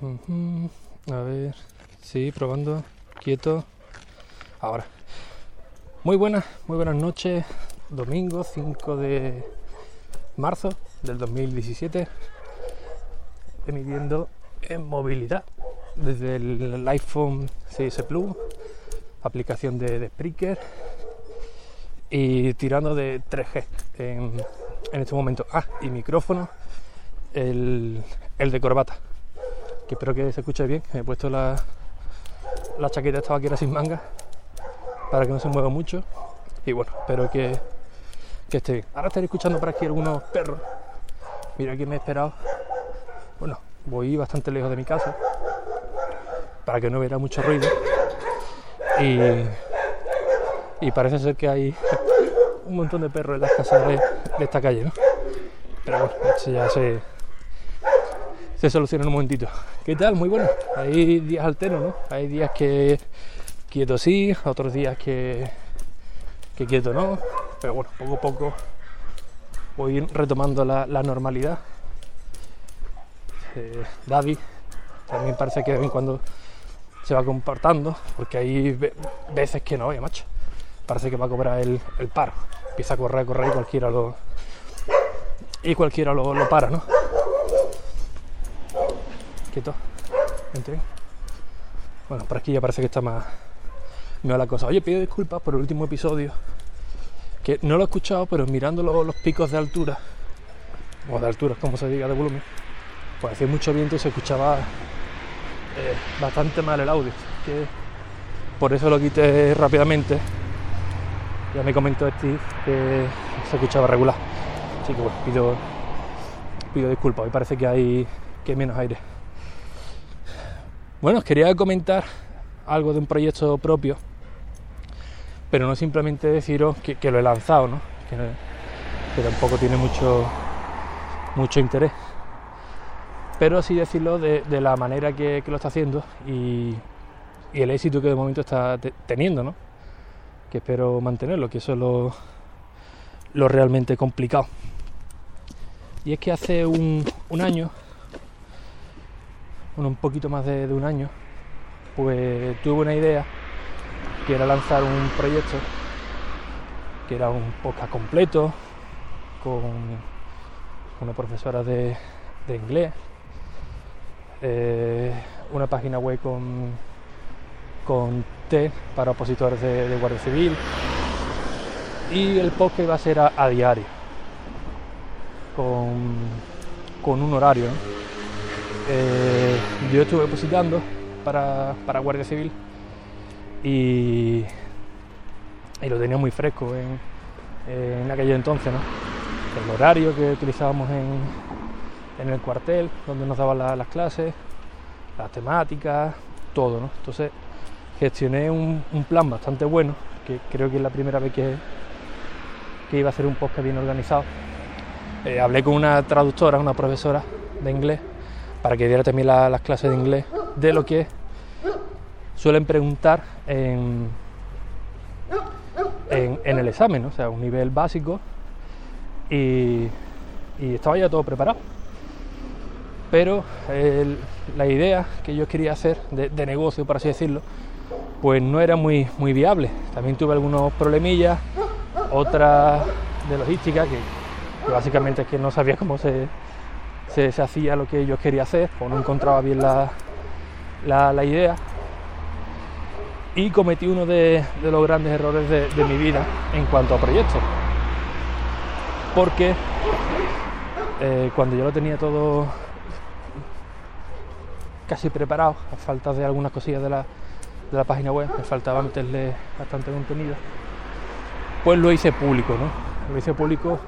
A ver, sí, probando, quieto. Ahora. Muy buenas, muy buenas noches. Domingo 5 de marzo del 2017. Emitiendo en movilidad desde el iPhone 6 Plus, aplicación de, de Spreaker y tirando de 3G en, este momento. Ah, y micrófono, el de corbata espero que se escuche bien. He puesto la, la chaqueta esta vaquera sin manga para que no se mueva mucho. Y bueno, espero que, que esté bien. Ahora estaré escuchando por aquí algunos perros. Mira que me he esperado. Bueno, voy bastante lejos de mi casa para que no hubiera mucho ruido. Y, y parece ser que hay un montón de perros en las casas de, de esta calle, ¿no? Pero bueno, eso ya se, se soluciona en un momentito. ¿Qué tal? Muy bueno. Hay días alternos, ¿no? Hay días que quieto sí, otros días que, que quieto no. Pero bueno, poco a poco voy retomando la, la normalidad. Eh, Daddy también parece que de vez en cuando se va comportando, porque hay ve- veces que no, oye, macho. Parece que va a cobrar el, el paro. Empieza a correr, a correr y cualquiera lo. Y cualquiera lo, lo para, ¿no? Bueno, por aquí ya parece que está más. Mejor la cosa. Oye, pido disculpas por el último episodio. Que no lo he escuchado, pero mirando lo- los picos de altura. O de altura, como se diga, de volumen. Pues hacía mucho viento y se escuchaba eh, bastante mal el audio. Que por eso lo quité rápidamente. Ya me comentó Steve que se escuchaba regular. Así que bueno, pido, pido disculpas. Hoy parece que hay, que hay menos aire. Bueno, os quería comentar algo de un proyecto propio, pero no simplemente deciros que, lo he lanzado, ¿no? que, tampoco tiene mucho, mucho interés, pero sí decirlo de, la manera que, lo está haciendo y, el éxito que de momento está te- teniendo, ¿no? que espero mantenerlo, que eso es lo, lo realmente complicado. Y es que hace un, un año un poquito más de, un año, pues tuve una idea que era lanzar un proyecto que era un podcast completo con una profesora de, inglés, eh, una página web con, con test para opositores de, Guardia Civil y el podcast iba a ser a, diario con, con un horario. Eh, yo estuve depositando para, para Guardia Civil y, y lo tenía muy fresco en, en aquel entonces. El horario que utilizábamos en, en el cuartel, donde nos daban la- las clases, las temáticas, todo, ¿no? Entonces gestioné un, un plan bastante bueno, que creo que es la primera vez que, que iba a hacer un podcast bien organizado. Eh, hablé con una traductora, una profesora de inglés, para que diera también la- las clases de inglés de lo que suelen preguntar en, en, el examen, o sea, un nivel básico y, estaba ya todo preparado. Pero la idea que yo quería hacer de, de negocio, por así decirlo, pues no era muy, muy viable. También tuve algunos problemillas, otras de logística, que, que básicamente es que no sabía cómo se, se, hacía lo que yo quería hacer o no encontraba bien la, la, idea y cometí uno de, los grandes errores de, de mi vida en cuanto a proyectos porque eh, cuando yo lo tenía todo casi preparado a falta de algunas cosillas de la, de la página web me faltaba meterle bastante contenido pues lo hice público ¿no? lo hice público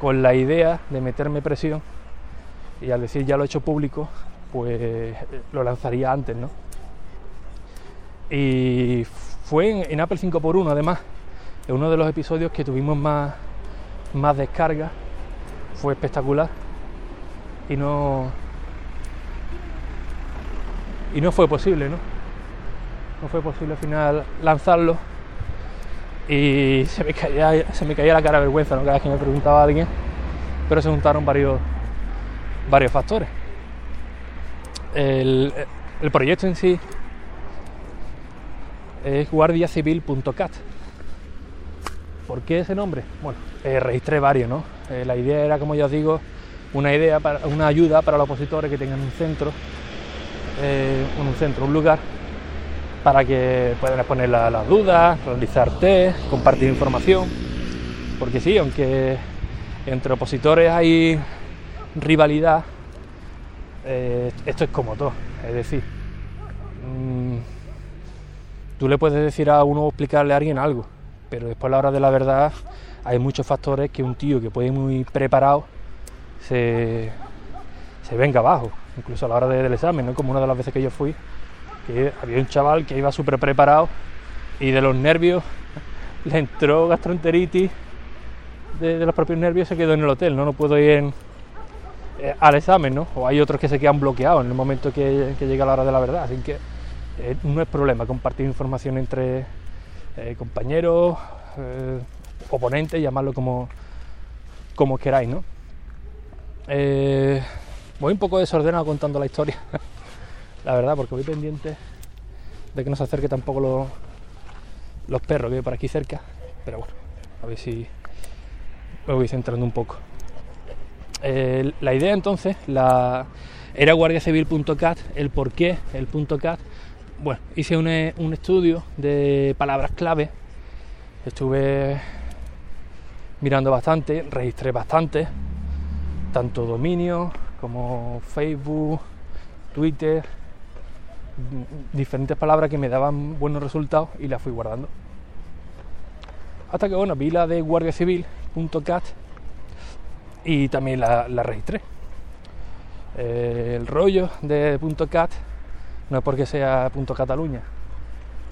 con la idea de meterme presión y al decir ya lo he hecho público, pues lo lanzaría antes, ¿no? Y fue en, Apple 5x1 además, en uno de los episodios que tuvimos más, más descargas, fue espectacular y no y no fue posible, ¿no? No fue posible al final lanzarlo y se me caía, se me caía la cara de vergüenza, ¿no? Cada vez que me preguntaba alguien, pero se juntaron varios, varios factores. El, proyecto en sí es guardiacivil.cat. ¿Por qué ese nombre? Bueno, eh, registré varios, ¿no? Eh, la idea era, como ya os digo, una idea, para, una ayuda para los opositores que tengan un centro, eh, un centro, un lugar para que puedan exponer la- las dudas, realizar test, compartir información. Porque sí, aunque entre opositores hay rivalidad, eh, esto es como todo. Es decir, mm, tú le puedes decir a uno explicarle a alguien algo, pero después a la hora de la verdad hay muchos factores que un tío que puede ir muy preparado se, se venga abajo, incluso a la hora de- del examen, ¿no? como una de las veces que yo fui, que había un chaval que iba súper preparado y de los nervios le entró gastroenteritis de, los propios nervios se quedó en el hotel, no, no puedo ir en- eh, al examen, ¿no? O hay otros que se quedan bloqueados en el momento que, llega la hora de la verdad, así que eh, no es problema compartir información entre eh, compañeros, eh, oponentes, llamarlo como, como queráis, ¿no? Voy un poco desordenado contando la historia, la verdad, porque voy pendiente de que no se acerque tampoco los, los perros que hay por aquí cerca, pero bueno, a ver si me voy centrando un poco. Eh, la idea entonces era guardiacivil.cat, el por qué, el .cat. Bueno, hice un, eh, un estudio de palabras clave, estuve mirando bastante, registré bastante, tanto dominios como Facebook, Twitter, mm, diferentes palabras que me daban buenos resultados y las fui guardando. Hasta que bueno, vi la de guardiacivil.cat y también la, la registré. Eh, el rollo de .cat no es porque sea .cataluña,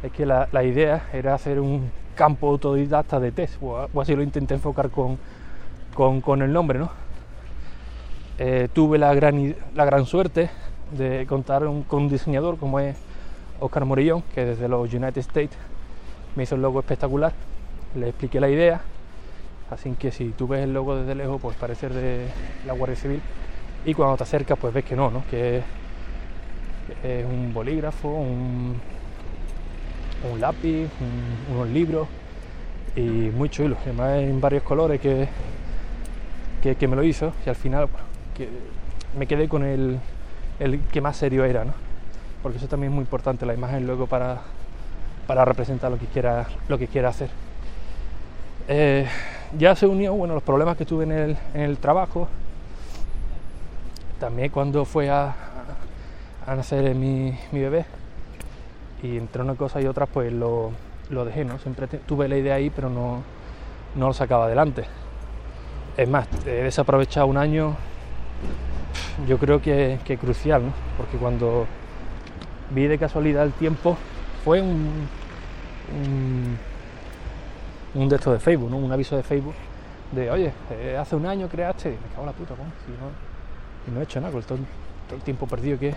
es que la, la idea era hacer un campo autodidacta de test, o, así lo intenté enfocar con, con, con el nombre, ¿no? Eh, tuve la gran, la gran suerte de contar un- con un diseñador como es Oscar Morillón, que desde los United States me hizo el logo espectacular. Le expliqué la idea, así que si tú ves el logo desde lejos, pues parece de la Guardia Civil. Y cuando te acercas, pues ves que no, ¿no? Que es, un bolígrafo, un, un lápiz, un- unos libros y muy chulo. Además en varios colores que, que, me lo hizo y al final bueno, que me quedé con el, el que más serio era, ¿no? Porque eso también es muy importante, la imagen luego para, para representar lo que quiera, lo que quiera hacer. Eh, ya se unió, bueno, los problemas que tuve en el, en el trabajo, también cuando fue a, a nacer mi, mi bebé, y entre una cosa y otra pues lo, lo dejé, ¿no? Siempre tuve la idea ahí, pero no, no lo sacaba adelante. Es más, he desaprovechado un año, yo creo que, que crucial, ¿no? Porque cuando vi de casualidad el tiempo, fue un, un de estos de Facebook, ¿no? Un aviso de Facebook de, oye, eh, hace un año creaste, me cago en la puta, ¿cómo? No, y no he hecho nada con todo, el- tiempo perdido que,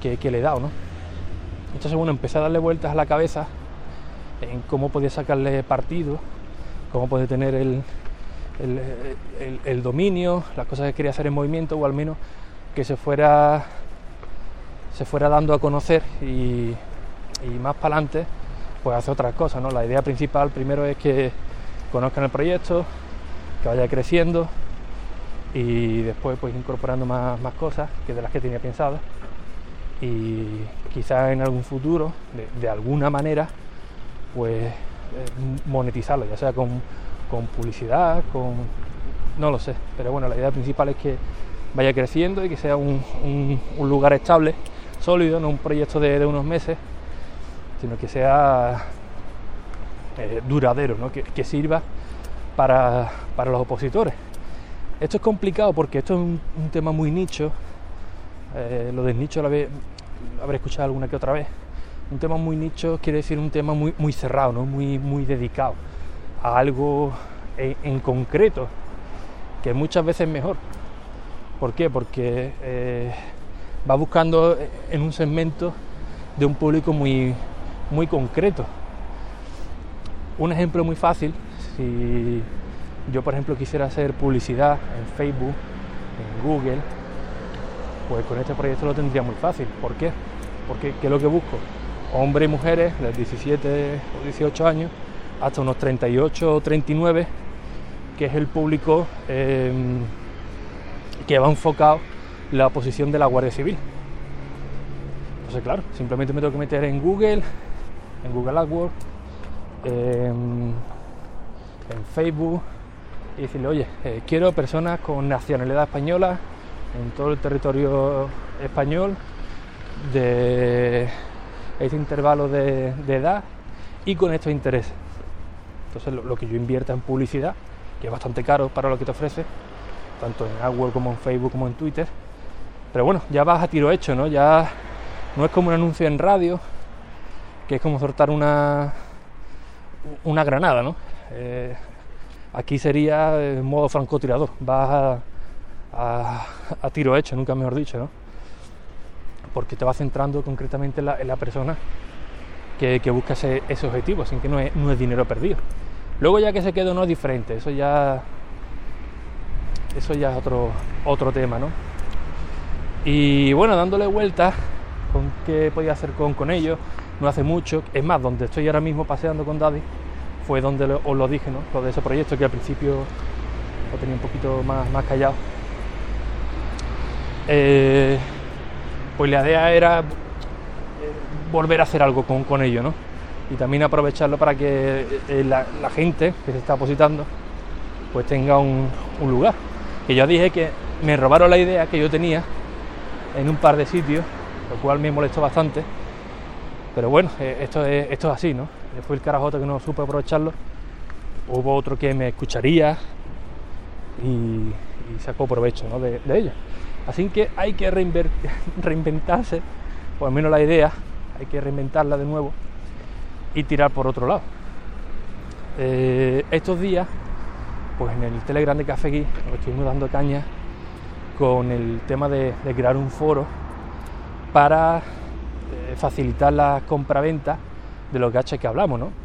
que, le he dado, ¿no? Entonces, bueno, empecé a darle vueltas a la cabeza en cómo podía sacarle partido, cómo podía tener el, el, el- el dominio, las cosas que quería hacer en movimiento, o al menos que se fuera, se fuera dando a conocer y, y más para adelante, pues hacer otras cosas, ¿no? La idea principal primero es que conozcan el proyecto, que vaya creciendo y después pues incorporando más, más cosas que de las que tenía pensadas y quizás en algún futuro, de, de alguna manera, pues eh, monetizarlo, ya sea con, con publicidad, con... no lo sé, pero bueno, la idea principal es que vaya creciendo y que sea un, un- un lugar estable, sólido, no un proyecto de, de unos meses, sino que sea eh, duradero, ¿no? que, que sirva para, para los opositores. Esto es complicado porque esto es un, tema muy nicho, Eh, lo del nicho lo habré, lo habré escuchado alguna que otra vez. Un tema muy nicho quiere decir un tema muy, muy cerrado, ¿no? muy, muy dedicado a algo en, en concreto, que muchas veces es mejor. ¿Por qué? Porque eh, va buscando en un segmento de un público muy, muy concreto. Un ejemplo muy fácil, si yo por ejemplo quisiera hacer publicidad en Facebook, en Google, pues con este proyecto lo tendría muy fácil. ¿Por qué? Porque ¿qué es lo que busco? Hombres y mujeres de 17 o 18 años hasta unos 38 o 39, que es el público eh, que va enfocado la posición de la Guardia Civil. Entonces, claro, simplemente me tengo que meter en Google, en Google AdWords, en, Facebook y decirle, oye, eh, quiero personas con nacionalidad española en todo el territorio español de este intervalo de, de edad y con estos intereses. Entonces lo, lo, que yo invierta en publicidad, que es bastante caro para lo que te ofrece, tanto en AdWords como en Facebook como en Twitter, pero bueno, ya vas a tiro hecho, ¿no? Ya no es como un anuncio en radio, que es como soltar una, una granada, ¿no? Eh, aquí sería en modo francotirador, vas a, tiro hecho, nunca mejor dicho, ¿no? Porque te vas centrando concretamente en la, persona que, que busca ese, objetivo, así que no es, dinero perdido. Luego ya que se queda no es diferente, eso ya eso ya es otro, otro tema, ¿no? Y bueno, dándole vueltas con qué podía hacer con, con ellos, no hace mucho, es más, donde estoy ahora mismo paseando con Daddy, fue donde os lo dije, ¿no? Lo de ese proyecto que al principio lo tenía un poquito más, más callado. Eh, pues la idea era volver a hacer algo con, con ello, ¿no? Y también aprovecharlo para que eh, la, gente que se está opositando pues tenga un, un lugar. Que yo dije que me robaron la idea que yo tenía en un par de sitios, lo cual me molestó bastante. Pero bueno, eh, esto es, esto es así, ¿no? Fue el carajote que no supe aprovecharlo. Hubo otro que me escucharía y, sacó provecho ¿no? de, de ello. Así que hay que reinventarse, o al menos la idea, hay que reinventarla de nuevo y tirar por otro lado. Eh, estos días, pues en el Telegram de Café Gui, nos estuvimos dando caña con el tema de, crear un foro para facilitar la compra-venta de los gaches que hablamos, ¿no?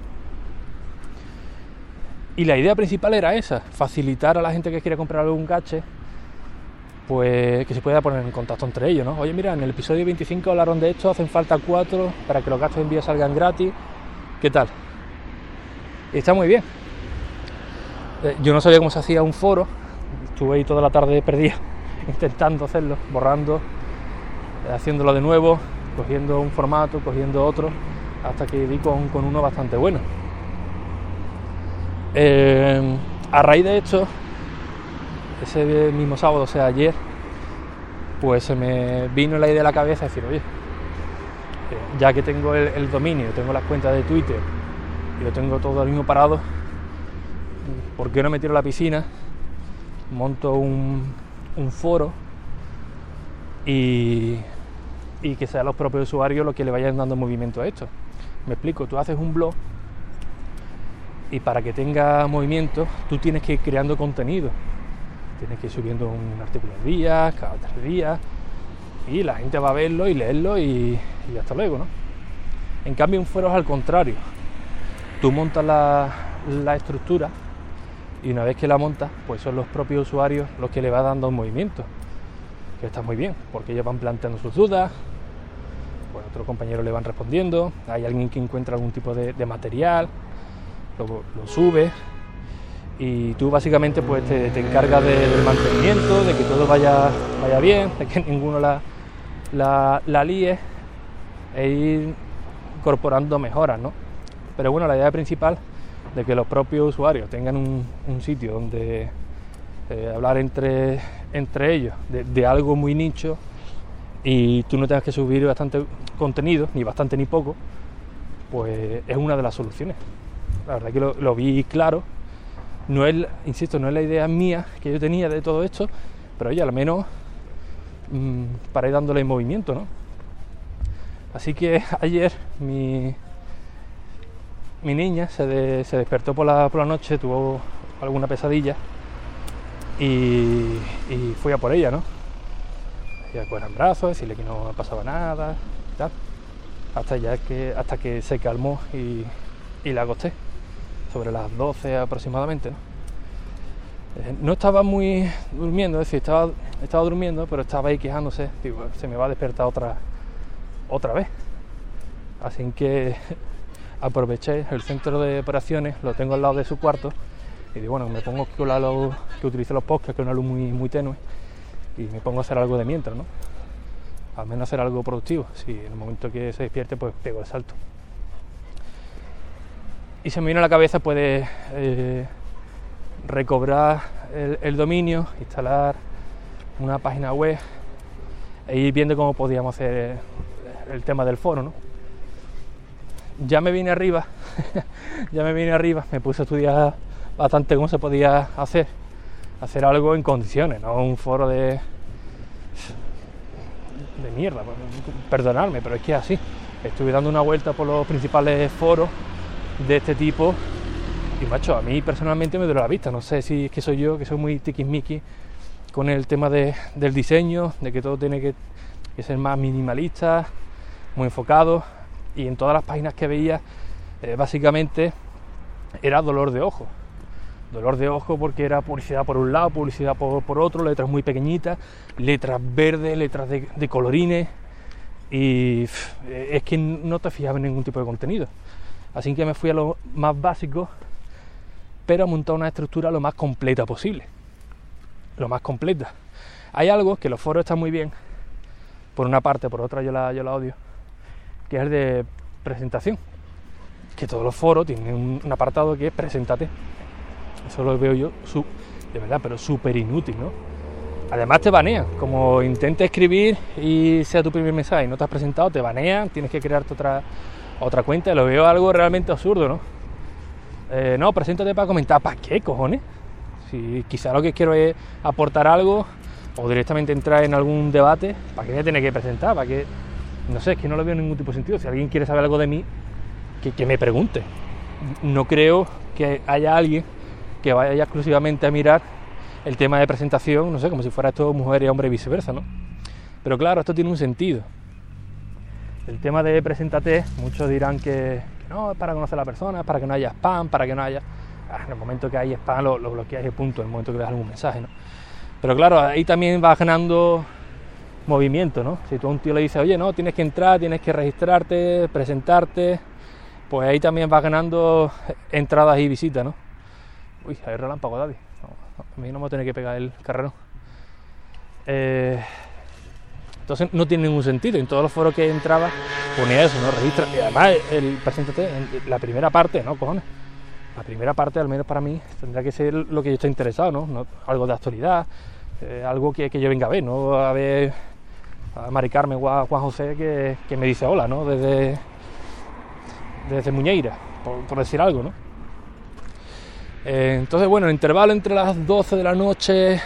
Y la idea principal era esa, facilitar a la gente que quiere comprar algún gache, pues que se pueda poner en contacto entre ellos, ¿no? Oye, mira, en el episodio 25 hablaron de esto, hacen falta cuatro para que los gastos de envío salgan gratis, ¿qué tal? Y está muy bien. Eh, yo no sabía cómo se hacía un foro, estuve ahí toda la tarde perdida intentando hacerlo, borrando, eh, haciéndolo de nuevo, cogiendo un formato, cogiendo otro, hasta que di con, con uno bastante bueno. Eh, a raíz de esto, ese mismo sábado, o sea, ayer, pues se me vino la idea a la cabeza de decir, oye, ya que tengo el, el, dominio, tengo las cuentas de Twitter y lo tengo todo al mismo parado, ¿por qué no me tiro a la piscina? Monto un, un foro y, y, que sean los propios usuarios los que le vayan dando movimiento a esto. Me explico, tú haces un blog y para que tenga movimiento tú tienes que ir creando contenido. Tienes que ir subiendo un artículo al día, cada tres días, y la gente va a verlo y leerlo y, hasta luego, ¿no? En cambio un foro es al contrario. Tú montas la, la estructura y una vez que la montas, pues son los propios usuarios los que le van dando movimiento, que está muy bien, porque ellos van planteando sus dudas, pues otros compañeros le van respondiendo, hay alguien que encuentra algún tipo de, material, lo, lo, sube y tú básicamente pues te, encargas de, del mantenimiento, de que todo vaya, vaya bien, de que ninguno la, la, la líe e ir incorporando mejoras, ¿no? Pero bueno, la idea principal de que los propios usuarios tengan un, un sitio donde eh, hablar entre, entre ellos de, algo muy nicho y tú no tengas que subir bastante contenido, ni bastante ni poco, pues es una de las soluciones. La verdad que lo, lo vi claro. No es, insisto, no es la idea mía que yo tenía de todo esto, pero oye, al menos mm, para ir dándole movimiento, ¿no? Así que ayer mi, mi niña se, de- se despertó por la, por la noche, tuvo alguna pesadilla y, fui a por ella, ¿no? Ella en brazos, decirle que no pasaba nada tal. Hasta, ya que, hasta que se calmó y, y la acosté, sobre las 12 aproximadamente, ¿no? Eh, no estaba muy durmiendo, es decir, estaba, estaba durmiendo, pero estaba ahí quejándose, digo, se me va a despertar otra, otra vez. Así que aproveché el centro de operaciones, lo tengo al lado de su cuarto, y digo, bueno, me pongo con la luz que utilice los podcasts, que es una luz muy, muy tenue, y me pongo a hacer algo de mientras, ¿no? Al menos hacer algo productivo. Si en el momento que se despierte, pues pego el salto. Y se me vino a la cabeza, pues, eh, recobrar el dominio, instalar una página web e ir viendo cómo podíamos hacer el tema del foro, ¿no? Ya me vine arriba, ya me vine arriba, me puse a estudiar bastante cómo se podía hacer, hacer algo en condiciones, no un foro de de mierda, perdonadme, pero es que así. Estuve dando una vuelta por los principales foros de este tipo y macho, a mí personalmente me duele la vista, no sé si es que soy yo, que soy muy tiquismiqui con el tema de, del diseño, de que todo tiene que, que ser más minimalista, muy enfocado y en todas las páginas que veía eh, básicamente era dolor de ojo. Dolor de ojo porque era publicidad por un lado, publicidad por, otro, letras muy pequeñitas, letras verdes, letras de, colorines y pff, es que no te fijaba en ningún tipo de contenido. Así que me fui a lo más básico, pero a montar una estructura lo más completa posible. Lo más completa. Hay algo que los foros están muy bien, por una parte, por otra yo la, yo la odio, que es el de presentación. Que todos los foros tienen un, un apartado que es preséntate. Eso lo veo yo, de verdad, pero súper inútil, ¿no? Además te banean, como intentes escribir y sea tu primer mensaje y no te has presentado, te banean, tienes que crearte otra, otra cuenta, lo veo algo realmente absurdo, ¿no? Eh, no, preséntate para comentar, ¿para qué, cojones? Si quizá lo que quiero es aportar algo o directamente entrar en algún debate, ¿para qué me tiene que presentar? ¿Para qué? No sé, es que no lo veo en ningún tipo de sentido. Si alguien quiere saber algo de mí, que, que me pregunte. No creo que haya alguien que vaya exclusivamente a mirar el tema de presentación, no sé, como si fuera esto mujer y hombre y viceversa, ¿no? Pero claro, esto tiene un sentido. El tema de preséntate, muchos dirán que, no, es para conocer a la persona, es para que no haya spam, para que no haya... Ah, en el momento que hay spam lo, lo bloqueas y punto, en el momento que le das algún mensaje, ¿no? Pero claro, ahí también va ganando movimiento, ¿no? Si tú a un tío le dices, oye, no, tienes que entrar, tienes que registrarte, presentarte, pues ahí también va ganando entradas y visitas, ¿no? Uy, hay relámpago, no, a mí no me va a tener que pegar el carrero. Eh, entonces no tiene ningún sentido. En todos los foros que entraba ponía eso, ¿no? Registra. Y además, el preséntate, la primera parte, ¿no? Cojones. La primera parte, al menos para mí, tendrá que ser lo que yo estoy interesado, ¿no? Algo de actualidad, eh, algo que, yo venga a ver, no a ver a Mari Carmen o a Juan José que, me dice hola, ¿no? Desde, desde Muñeira, por decir algo, ¿no? Eh, entonces, bueno, el intervalo entre las 12 de la noche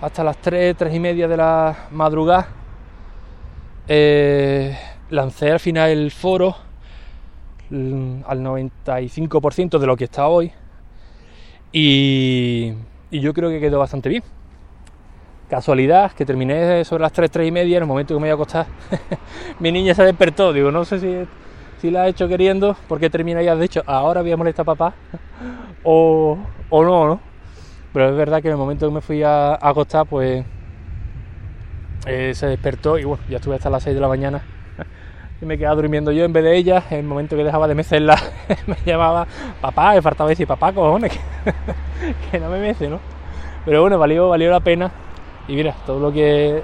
hasta las 3, 3 y media de la madrugada, eh, lancé al final el foro mm, al 95% de lo que está hoy y, y yo creo que quedó bastante bien. Casualidad que terminé sobre las 3, 3 y media, en el momento que me iba a acostar, mi niña se despertó. Digo, no sé si, si la ha hecho queriendo, porque termina ya. De hecho, ahora voy a molestar a papá, o, o no, ¿no? Pero es verdad que en el momento que me fui a, a acostar, pues eh, se despertó y bueno, ya estuve hasta las 6 de la mañana y me quedaba durmiendo yo en vez de ella. En el momento que dejaba de mecerla, me llamaba papá, me faltaba decir papá, cojones, que, que no me mece, ¿no? Pero bueno, valió, valió la pena. Y mira, todo lo que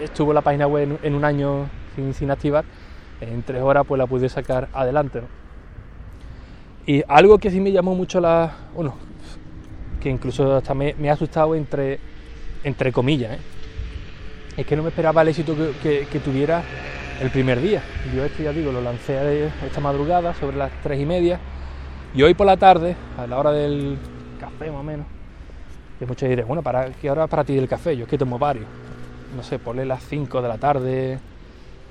estuvo la página web en, en un año sin, sin activar, en tres horas pues la pude sacar adelante. Y algo que sí me llamó mucho la. Bueno, que incluso hasta me, ha asustado entre, entre comillas, ¿eh? es que no me esperaba el éxito que tuviera el primer día. Yo esto ya digo, lo lancé esta madrugada sobre las tres y media y hoy por la tarde, a la hora del café más o menos, que muchos dirán, bueno, ¿para qué hora para ti del café? Yo es que tomo varios. no sé, ponle las 5 de la tarde,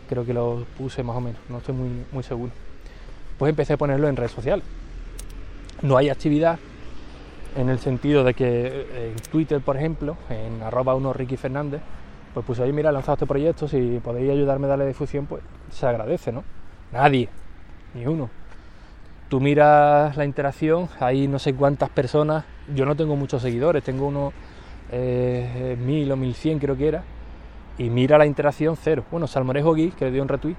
creo que lo puse más o menos, no estoy muy, muy seguro. Pues empecé a ponerlo en redes sociales. No hay actividad en el sentido de que eh, en Twitter, por ejemplo, en arroba uno Ricky Fernández, pues puse, oye, mira, he lanzado este proyecto, si podéis ayudarme a darle difusión, pues se agradece, ¿no? Nadie, ni uno. Tú miras la interacción, hay no sé cuántas personas, yo no tengo muchos seguidores, tengo unos eh, mil o mil cien creo que era, y mira la interacción cero. Bueno, Salmorejo Gui, que le dio un retweet,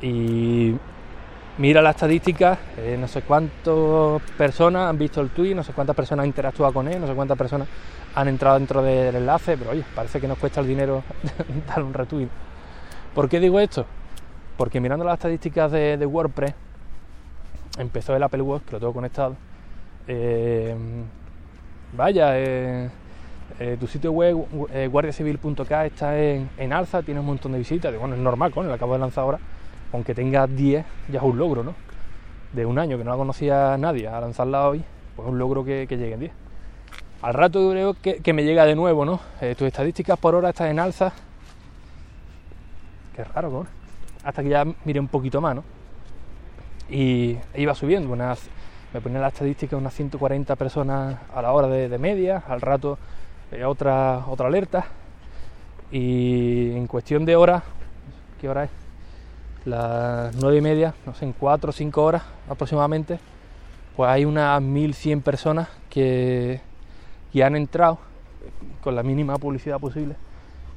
y mira la estadística, eh, no sé cuántas personas han visto el tweet, no sé cuántas personas han interactuado con él, no sé cuántas personas han entrado dentro del enlace, pero oye, parece que nos cuesta el dinero dar un retweet. ¿Por qué digo esto? Porque mirando las estadísticas de, de WordPress, empezó el Apple Watch, que lo tengo conectado. Eh, vaya, eh, eh, tu sitio web eh, guardiacivil.k está en, en, alza, tiene un montón de visitas. Bueno, es normal, con lo acabo de lanzar ahora, aunque tenga 10, ya es un logro, ¿no? De un año que no la conocía nadie, a lanzarla hoy, pues es un logro que, que llegue en 10. Al rato creo que, que, me llega de nuevo, ¿no? Eh, tus estadísticas por hora están en alza. Qué raro, ¿no? Hasta que ya mire un poquito más, ¿no? Y iba subiendo, unas, me ponía la estadística unas 140 personas a la hora de, de media, al rato otra, otra alerta. Y en cuestión de horas, ¿qué hora es? Las 9 y media, no sé, en 4 o 5 horas aproximadamente, pues hay unas 1100 personas que, que han entrado, con la mínima publicidad posible,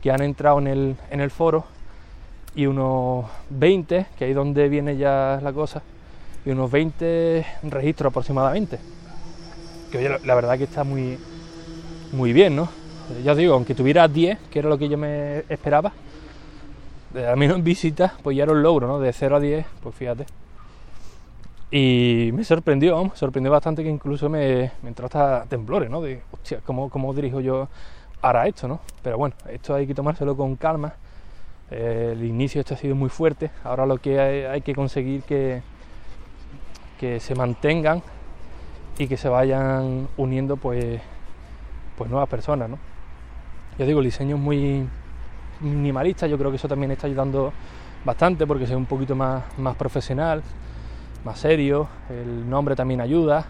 que han entrado en el, en el foro y unos 20, que ahí donde viene ya la cosa, y unos 20 registros aproximadamente. Que oye, la verdad que está muy, muy bien, ¿no? Ya os digo, aunque tuviera 10, que era lo que yo me esperaba, a menos en visitas, pues ya era un logro, ¿no? De 0 a 10, pues fíjate. Y me sorprendió, me sorprendió bastante que incluso me, me entró hasta temblores, ¿no? De, hostia, ¿cómo, ¿cómo dirijo yo ahora esto, no? Pero bueno, esto hay que tomárselo con calma. Eh, el inicio esto ha sido muy fuerte. Ahora lo que hay, hay que conseguir que, que se mantengan y que se vayan uniendo pues, pues nuevas personas, ¿no? Yo digo, el diseño es muy minimalista, yo creo que eso también está ayudando bastante porque es un poquito más, más profesional, más serio, el nombre también ayuda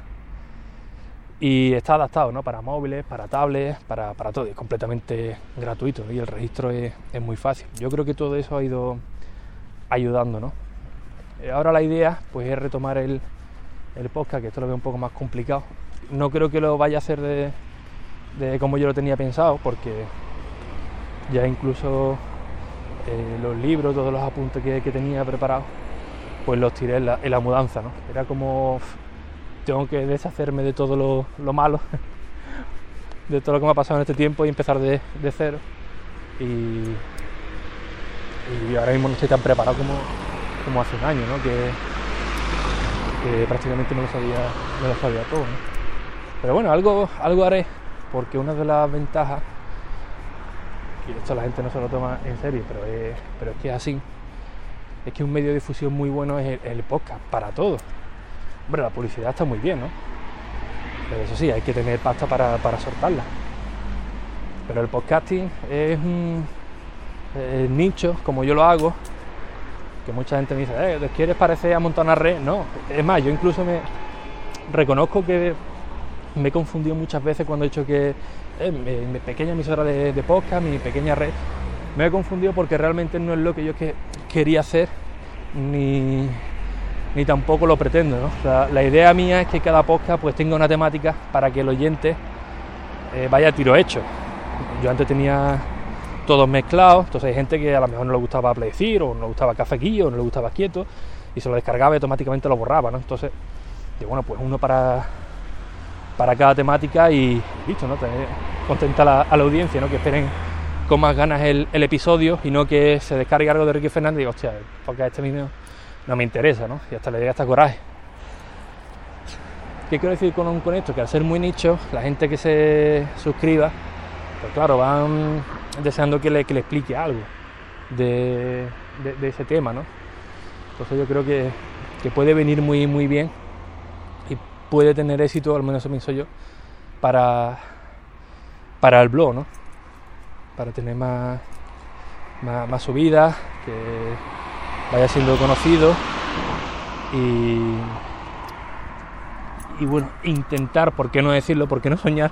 y está adaptado ¿no? para móviles, para tablets, para, para todo, es completamente gratuito y el registro es, muy fácil. Yo creo que todo eso ha ido ayudando. ¿no? Ahora la idea pues, es retomar el, el podcast, que esto lo veo un poco más complicado. No creo que lo vaya a hacer de, de como yo lo tenía pensado, porque ya incluso eh, los libros, todos los apuntes que, que, tenía preparados, pues los tiré en la, mudanza, ¿no? Era como tengo que deshacerme de todo lo, lo, malo, de todo lo que me ha pasado en este tiempo y empezar de, de cero. Y, y, ahora mismo no estoy tan preparado como, como hace un año, ¿no? Que, prácticamente no lo sabía, no lo sabía todo. Pero bueno, algo, algo haré, porque una de las ventajas, y esto la gente no se lo toma en serio, pero es, pero es que es así, es que un medio de difusión muy bueno es el, podcast, para todo. Hombre, la publicidad está muy bien, ¿no? Pero eso sí, hay que tener pasta para, para soltarla. Pero el podcasting es un eh, nicho, como yo lo hago, que mucha gente me dice, eh, ¿quieres parecer a montar una red? No, es más, yo incluso me reconozco que me he confundido muchas veces cuando he dicho que eh, mi, pequeña emisora de, de, podcast, mi pequeña red, me he confundido porque realmente no es lo que yo que, quería hacer, ni, ni tampoco lo pretendo. la idea mía es que cada podcast pues tenga una temática para que el oyente eh, vaya a tiro hecho. Yo antes tenía todos mezclados, entonces hay gente que a lo mejor no le gustaba Playcir, o no le gustaba Cafequillo, o no le gustaba Quieto, y se lo descargaba y automáticamente lo borraba, ¿no? Entonces, bueno, pues uno para, para cada temática y listo, ¿no? Contenta a la, a audiencia, ¿no? Que esperen con más ganas el, episodio y no que se descargue algo de Ricky Fernández y digo, hostia, porque este vídeo no me interesa, ¿no? Y hasta le llega hasta coraje. ¿Qué quiero decir con, esto? Que al ser muy nicho, la gente que se suscriba, pues claro, van deseando que le, que le explique algo de, ese tema, ¿no? Entonces yo creo que, que, puede venir muy, muy bien puede tener éxito, al menos eso pienso yo, para, para el blog, ¿no? Para tener más, más, subidas, que vaya siendo conocido y, y bueno, intentar, por qué no decirlo, por qué no soñar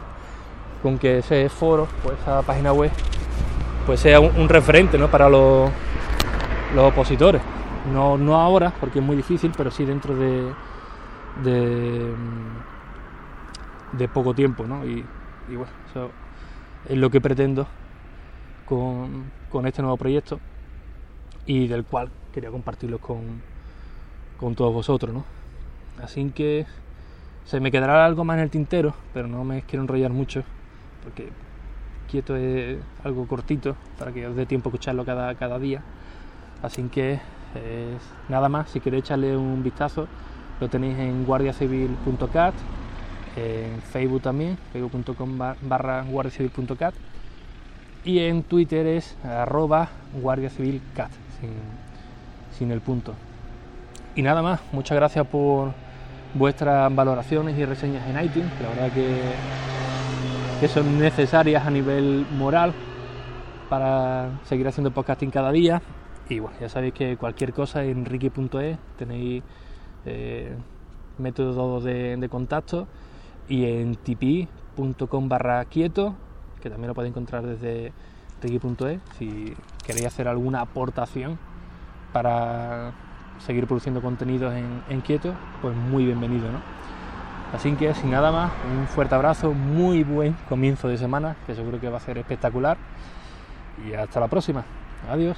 con que ese foro, pues esa página web, pues sea un, un referente ¿no? para los, los opositores. No, no ahora, porque es muy difícil, pero sí dentro de, de, de poco tiempo, ¿no? Y, bueno, eso es lo que pretendo con, este nuevo proyecto y del cual quería compartirlo con, todos vosotros, ¿no? Así que se me quedará algo más en el tintero, pero no me quiero enrollar mucho, porque quieto es algo cortito, para que os dé tiempo a escucharlo cada, cada día. Así que eh, nada más, si queréis echarle un vistazo, lo tenéis en guardiacivil.cat, en Facebook también, facebook.com barra guardiacivil.cat y en Twitter es arroba guardiacivilcat, sin, el punto. Y nada más, muchas gracias por vuestras valoraciones y reseñas en iTunes, la verdad que, que son necesarias a nivel moral para seguir haciendo podcasting cada día. Y bueno, ya sabéis que cualquier cosa en ricky.es tenéis eh, métodos de, contacto y en tipi.com barra quieto, que también lo podéis encontrar desde ricky.es, si queréis hacer alguna aportación para seguir produciendo contenidos en, en quieto, pues muy bienvenido, ¿no? Así que sin nada más, un fuerte abrazo, muy buen comienzo de semana, que seguro que va a ser espectacular. Y hasta la próxima. Adiós.